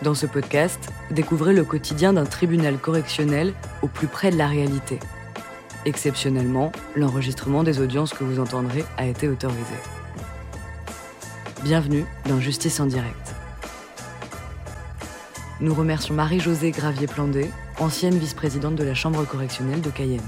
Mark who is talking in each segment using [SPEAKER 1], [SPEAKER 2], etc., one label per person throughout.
[SPEAKER 1] Dans ce podcast, découvrez le quotidien d'un tribunal correctionnel au plus près de la réalité. Exceptionnellement, l'enregistrement des audiences que vous entendrez a été autorisé. Bienvenue dans Justice en direct. Nous remercions Marie-Josée Gravier-Plandé, ancienne vice-présidente de la Chambre correctionnelle de Cayenne.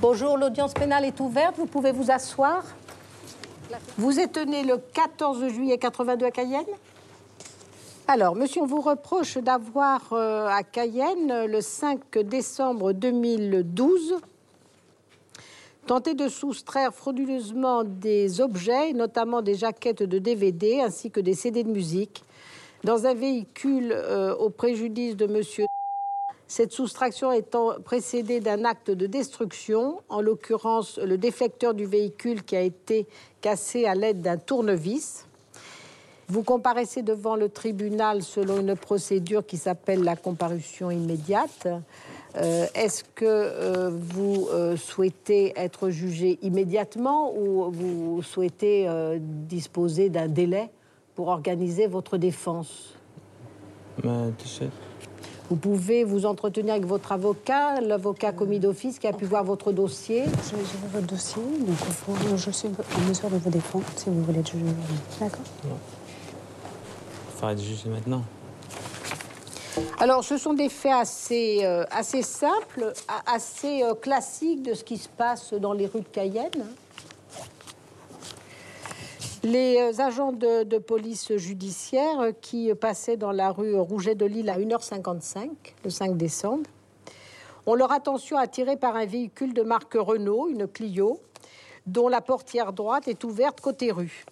[SPEAKER 2] Bonjour, l'audience pénale est ouverte, vous pouvez vous asseoir. Vous êtes né le 14 juillet 82 à Cayenne? Alors, monsieur, on vous reproche d'avoir euh, à Cayenne, le 5 décembre 2012, tenté de soustraire frauduleusement des objets, notamment des jaquettes de DVD ainsi que des CD de musique, dans un véhicule euh, au préjudice de monsieur cette soustraction étant précédée d'un acte de destruction, en l'occurrence le déflecteur du véhicule qui a été cassé à l'aide d'un tournevis. Vous comparaissez devant le tribunal selon une procédure qui s'appelle la comparution immédiate. Euh, est-ce que euh, vous euh, souhaitez être jugé immédiatement ou vous souhaitez disposer d'un délai pour organiser votre défense? Vous pouvez vous entretenir avec votre avocat, l'avocat commis d'office qui a pu voir votre dossier.
[SPEAKER 3] Je vais gérer votre dossier, donc je suis en mesure de vous défendre si vous voulez être jugé. D'accord
[SPEAKER 4] Il faudrait être jugé maintenant.
[SPEAKER 2] Alors, ce sont des faits assez, euh, assez simples, assez euh, classiques de ce qui se passe dans les rues de Cayenne. Les euh, agents de, police judiciaire euh, qui passaient dans la rue Rouget de Lille à 1h55 le 5 décembre ont leur attention attirée par un véhicule de marque Renault, une Clio, dont la portière droite est ouverte côté rue.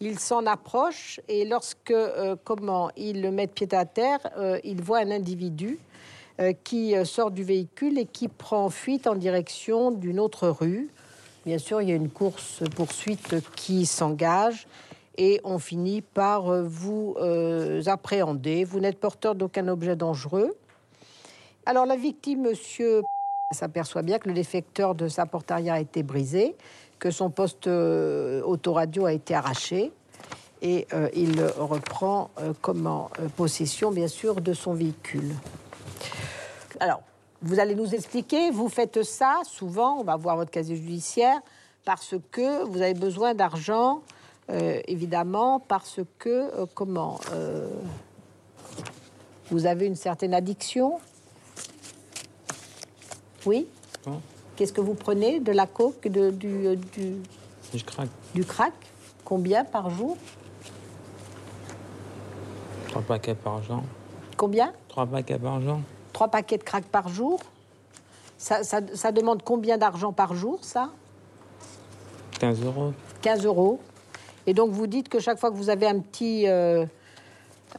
[SPEAKER 2] Ils s'en approchent et lorsque euh, comment ils mettent pied à terre, ils voient un individu qui sort du véhicule et qui prend fuite en direction d'une autre rue. Bien sûr, il y a une course-poursuite qui s'engage et on finit par euh, vous euh, appréhender. Vous n'êtes porteur d'aucun objet dangereux. Alors la victime, monsieur, s'aperçoit bien que le défecteur de sa porte a été brisé, que son poste euh, autoradio a été arraché et il reprend comment possession, bien sûr, de son véhicule. Alors, vous allez nous expliquer, vous faites ça souvent, on va voir votre casier judiciaire, parce que vous avez besoin d'argent, euh, évidemment, parce que, euh, comment, euh, vous avez une certaine addiction Oui Qu'est-ce que vous prenez De la coke de, du, du,
[SPEAKER 4] Je craque.
[SPEAKER 2] Du crack? Combien par jour?
[SPEAKER 4] Trois paquets par jour.
[SPEAKER 2] Combien?
[SPEAKER 4] Trois paquets par jour.
[SPEAKER 2] Trois paquets de crack par jour. Ça, demande combien d'argent par jour, ça?
[SPEAKER 4] 15 euros.
[SPEAKER 2] 15 euros. Et donc vous dites que chaque fois que vous avez un petit, euh,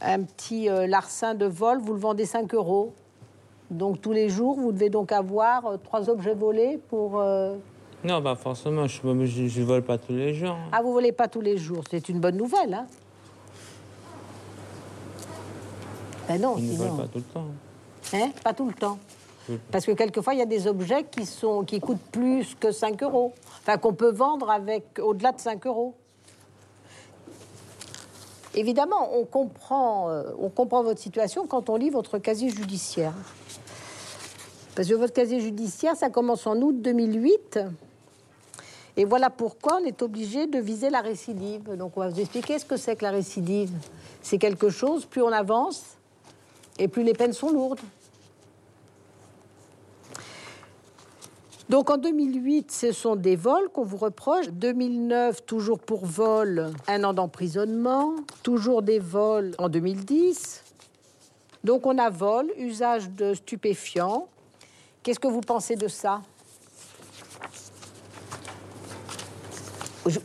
[SPEAKER 2] un petit euh, larcin de vol, vous le vendez 5 euros. Donc tous les jours, vous devez donc avoir euh, trois objets volés pour...
[SPEAKER 4] Non, pas forcément. Je ne vole pas tous les jours.
[SPEAKER 2] Ah, vous volez pas tous les jours. C'est une bonne nouvelle, hein Ben non,
[SPEAKER 4] je ne vole pas tout le temps.
[SPEAKER 2] Hein Pas tout le temps. Parce que quelquefois, il y a des objets qui, sont, qui coûtent plus que 5 euros. Enfin, qu'on peut vendre avec au-delà de 5 euros. Évidemment, on comprend, euh, on comprend votre situation quand on lit votre casier judiciaire. Parce que votre casier judiciaire, ça commence en août 2008. Et voilà pourquoi on est obligé de viser la récidive. Donc on va vous expliquer ce que c'est que la récidive. C'est quelque chose, plus on avance, et plus les peines sont lourdes. Donc en 2008, ce sont des vols qu'on vous reproche. 2009, toujours pour vol, un an d'emprisonnement. Toujours des vols en 2010. Donc on a vol, usage de stupéfiants. Qu'est-ce que vous pensez de ça?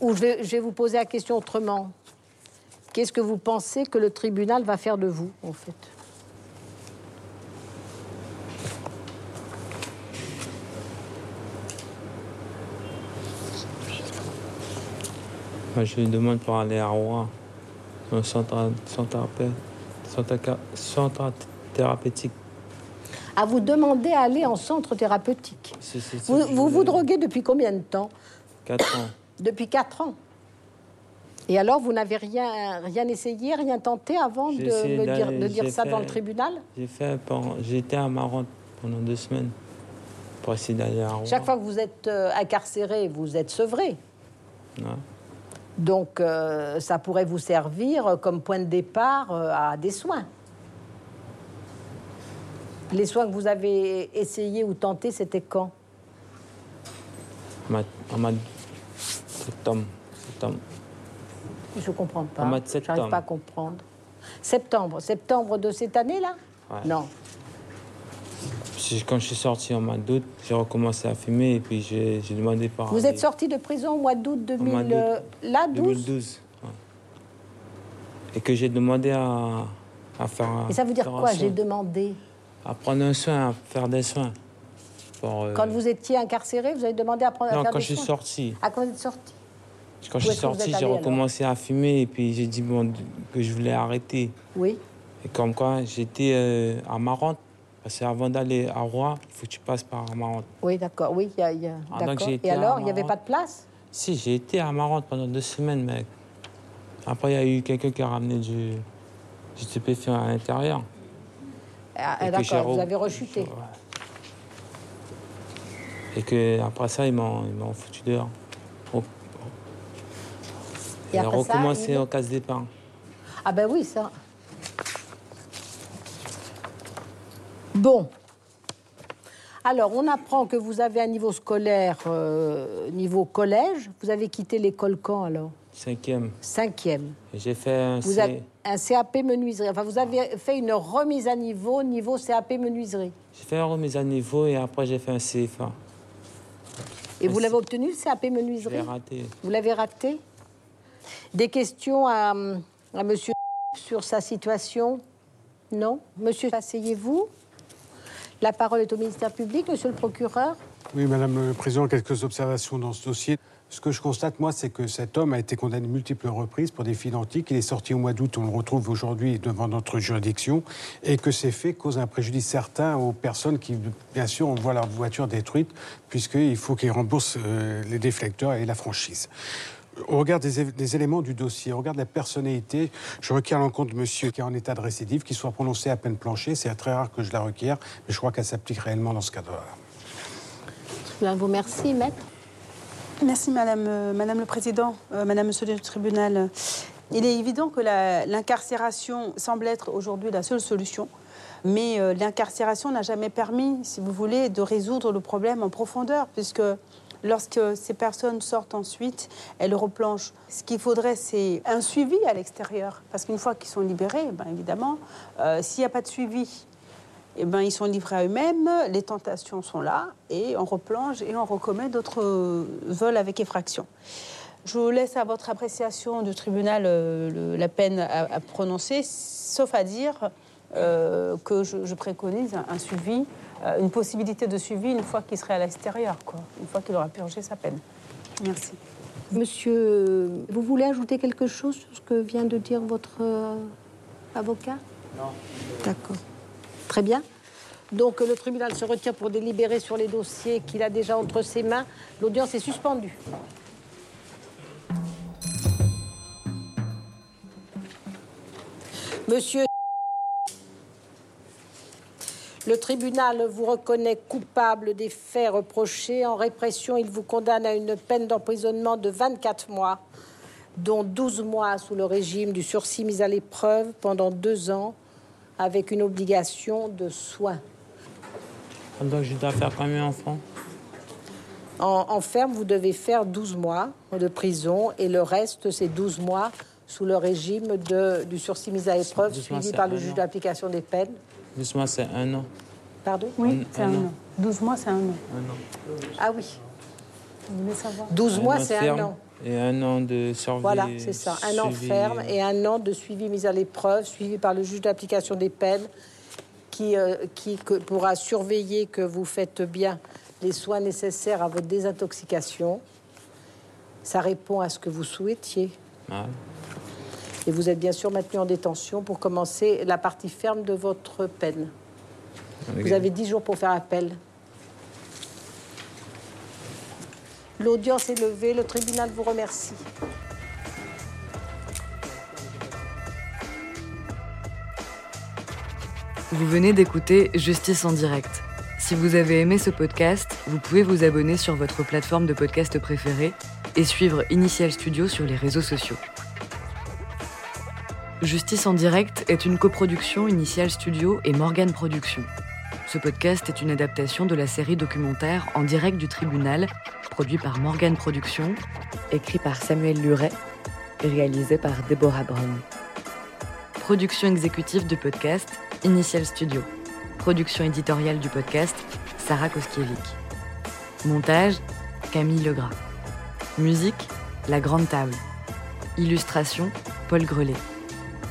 [SPEAKER 2] Ou je vais vous poser la question autrement. Qu'est-ce que vous pensez que le tribunal va faire de vous, en fait?
[SPEAKER 4] Je lui demande pour aller à Rouen, un centre, thérapeutique.
[SPEAKER 2] À vous demander à aller en centre thérapeutique. vous vous, droguez depuis combien de temps
[SPEAKER 4] Quatre ans.
[SPEAKER 2] Depuis quatre ans Et alors, vous n'avez rien, rien essayé, rien tenté avant de me dire, de dire ça dans le tribunal
[SPEAKER 4] J'ai fait, été à Marotte pendant deux semaines pour essayer d'aller à Rouen.
[SPEAKER 2] Chaque fois que vous êtes euh, incarcéré, vous êtes sevré.
[SPEAKER 4] Ouais.
[SPEAKER 2] Donc, euh, ça pourrait vous servir comme point de départ euh, à des soins. Les soins que vous avez essayé ou tentés, c'était quand?
[SPEAKER 4] En mois- En mois de septembre. septembre.
[SPEAKER 2] Je ne comprends pas.
[SPEAKER 4] Au mois de septembre.
[SPEAKER 2] pas à comprendre. Septembre. Septembre de cette année-là?
[SPEAKER 4] Ouais.
[SPEAKER 2] Non.
[SPEAKER 4] Quand je suis sorti en mois d'août, j'ai recommencé à fumer et puis j'ai demandé par.
[SPEAKER 2] Vous êtes sorti de prison au mois d'août 2000,
[SPEAKER 4] mois d'août
[SPEAKER 2] euh, là, 12
[SPEAKER 4] 2012. ouais. Et que j'ai demandé à, à faire. un-
[SPEAKER 2] Et ça veut dire quoi
[SPEAKER 4] soin.
[SPEAKER 2] J'ai demandé.
[SPEAKER 4] À prendre un soin, à faire des soins. Pour, euh,
[SPEAKER 2] Quand vous étiez incarcéré, vous avez demandé à prendre à
[SPEAKER 4] Non,
[SPEAKER 2] faire
[SPEAKER 4] quand
[SPEAKER 2] des
[SPEAKER 4] je suis sorti.
[SPEAKER 2] À quand vous êtes sorti
[SPEAKER 4] Quand je suis sorti, j'ai recommencé à fumer et puis j'ai dit bon, que je voulais arrêter.
[SPEAKER 2] Oui.
[SPEAKER 4] Et comme quoi, j'étais euh, à Marante. Parce qu'avant d'aller à Rouen, il faut que tu passes par Marante.
[SPEAKER 2] Oui, d'accord. Oui, y a. il y a-
[SPEAKER 4] Ah, donc été
[SPEAKER 2] Et alors, il n'y avait pas de place?
[SPEAKER 4] Si, j'ai été à Marante pendant deux semaines, mec. Après, il y a eu quelqu'un qui a ramené du, du stupéfiant à l'intérieur.
[SPEAKER 2] Ah,
[SPEAKER 4] Et
[SPEAKER 2] D'accord, vous avez rechuté.
[SPEAKER 4] Ouais. Et que après ça, ils m'ont ils m'ont foutu dehors. Au-
[SPEAKER 2] Et
[SPEAKER 4] J'ai
[SPEAKER 2] après ça,
[SPEAKER 4] recommencé
[SPEAKER 2] il-
[SPEAKER 4] au casse d'épargne.
[SPEAKER 2] Ah ben oui, ça. Bon. Alors, on apprend que vous avez un niveau scolaire, euh, niveau collège. Vous avez quitté l'école quand alors?
[SPEAKER 4] Cinquième.
[SPEAKER 2] Cinquième.
[SPEAKER 4] J'ai fait un
[SPEAKER 2] Vous
[SPEAKER 4] C-
[SPEAKER 2] avez un CAP menuiserie. Enfin, vous avez fait une remise à niveau, niveau CAP menuiserie.
[SPEAKER 4] J'ai fait une remise à niveau et après j'ai fait un CFA.
[SPEAKER 2] Et vous l'avez obtenu, le CAP
[SPEAKER 4] Je
[SPEAKER 2] menuiserie?
[SPEAKER 4] L'ai raté.
[SPEAKER 2] Vous l'avez raté? Des questions à, à monsieur sur sa situation? Non? Monsieur, asseyez-vous. La parole est au ministère public, monsieur le procureur.
[SPEAKER 5] Oui, Madame le Président, quelques observations dans ce dossier. Ce que je constate, moi, c'est que cet homme a été condamné multiples reprises pour des faits identiques. Il est sorti au mois d'août, on le retrouve aujourd'hui devant notre juridiction, et que ces faits causent un préjudice certain aux personnes qui, bien sûr, on voit leur voiture détruite, puisqu'il faut qu'ils remboursent euh, les déflecteurs et la franchise. Au regard des, éléments du dossier, au regard de la personnalité, je requiers à l'encontre de monsieur qui est en état de récidive, qu'il soit prononcé à peine plancher. C'est très rare que je la requière, mais je crois qu'elle s'applique réellement dans ce cadre-là.
[SPEAKER 2] Je vous remercie, maître?
[SPEAKER 3] Merci, Madame, euh, Madame le Président, euh, Madame, Monsieur le Tribunal. Il est évident que l'incarcération semble être aujourd'hui la seule solution, mais euh, l'incarcération n'a jamais permis, si vous voulez, de résoudre le problème en profondeur, puisque lorsque ces personnes sortent ensuite, elles replongent. Ce qu'il faudrait, c'est un suivi à l'extérieur, parce qu'une fois qu'ils sont libérés, ben, évidemment, euh, s'il n'y a pas de suivi, eh ben, ils sont livrés à eux-mêmes, les tentations sont là, et on replonge et on recommet d'autres vols avec effraction. Je vous laisse à votre appréciation du tribunal euh, la peine à, prononcer, sauf à dire euh, que je, préconise un, suivi, une possibilité de suivi une fois qu'il serait à l'extérieur, quoi, une fois qu'il aura purgé sa peine. Merci.
[SPEAKER 2] Monsieur, vous voulez ajouter quelque chose sur ce que vient de dire votre euh, avocat? Non. D'accord. Très bien. Donc le tribunal se retire pour délibérer sur les dossiers qu'il a déjà entre ses mains. L'audience est suspendue. Monsieur, le tribunal vous reconnaît coupable des faits reprochés. En répression, il vous condamne à une peine d'emprisonnement de 24 mois, dont 12 mois sous le régime du sursis mis à l'épreuve pendant deux ans, avec une obligation de soins.
[SPEAKER 4] Donc je dois faire combien
[SPEAKER 2] En, en ferme, vous devez faire 12 mois de prison et le reste, c'est 12 mois sous le régime de- du sursis mis à l'épreuve
[SPEAKER 4] 12 mois,
[SPEAKER 2] suivi par le juge d'application des peines.
[SPEAKER 4] Doucement, c'est un an.
[SPEAKER 2] Pardon?
[SPEAKER 3] Oui, c'est
[SPEAKER 4] un
[SPEAKER 3] un
[SPEAKER 4] an.
[SPEAKER 3] an. 12 mois, c'est un an.
[SPEAKER 4] Un an.
[SPEAKER 2] Ah oui,
[SPEAKER 3] Vous voulez savoir?
[SPEAKER 2] 12
[SPEAKER 4] Un
[SPEAKER 2] mois, c'est un an.
[SPEAKER 4] Et un an de survie.
[SPEAKER 2] Voilà, c'est ça. Un an ferme et un an de suivi mis à l'épreuve, suivi par le juge d'application des peines, qui, euh, qui que- pourra surveiller que vous faites bien les soins nécessaires à votre désintoxication. Ça répond à ce que vous souhaitiez.
[SPEAKER 4] Ouais.
[SPEAKER 2] Et vous êtes bien sûr maintenu en détention pour commencer la partie ferme de votre peine. Vous avez 10 jours pour faire appel. L'audience est levée, le tribunal vous remercie.
[SPEAKER 1] Vous venez d'écouter Justice en direct. Si vous avez aimé ce podcast, vous pouvez vous abonner sur votre plateforme de podcast préférée et suivre Initial Studio sur les réseaux sociaux. Justice en direct est une coproduction Initial Studio et Morgan Productions. Ce podcast est une adaptation de la série documentaire En direct du tribunal, produit par Morgan Productions, écrit par Samuel Luret et réalisé par Deborah Brown. Production exécutive du podcast, Initial Studio. Production éditoriale du podcast, Sarah Koskiewicz. Montage, Camille Legras. Musique, La Grande Table. Illustration, Paul Grelet.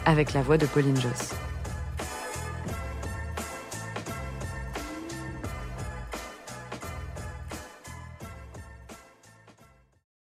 [SPEAKER 1] Avec la voix de Pauline Joss.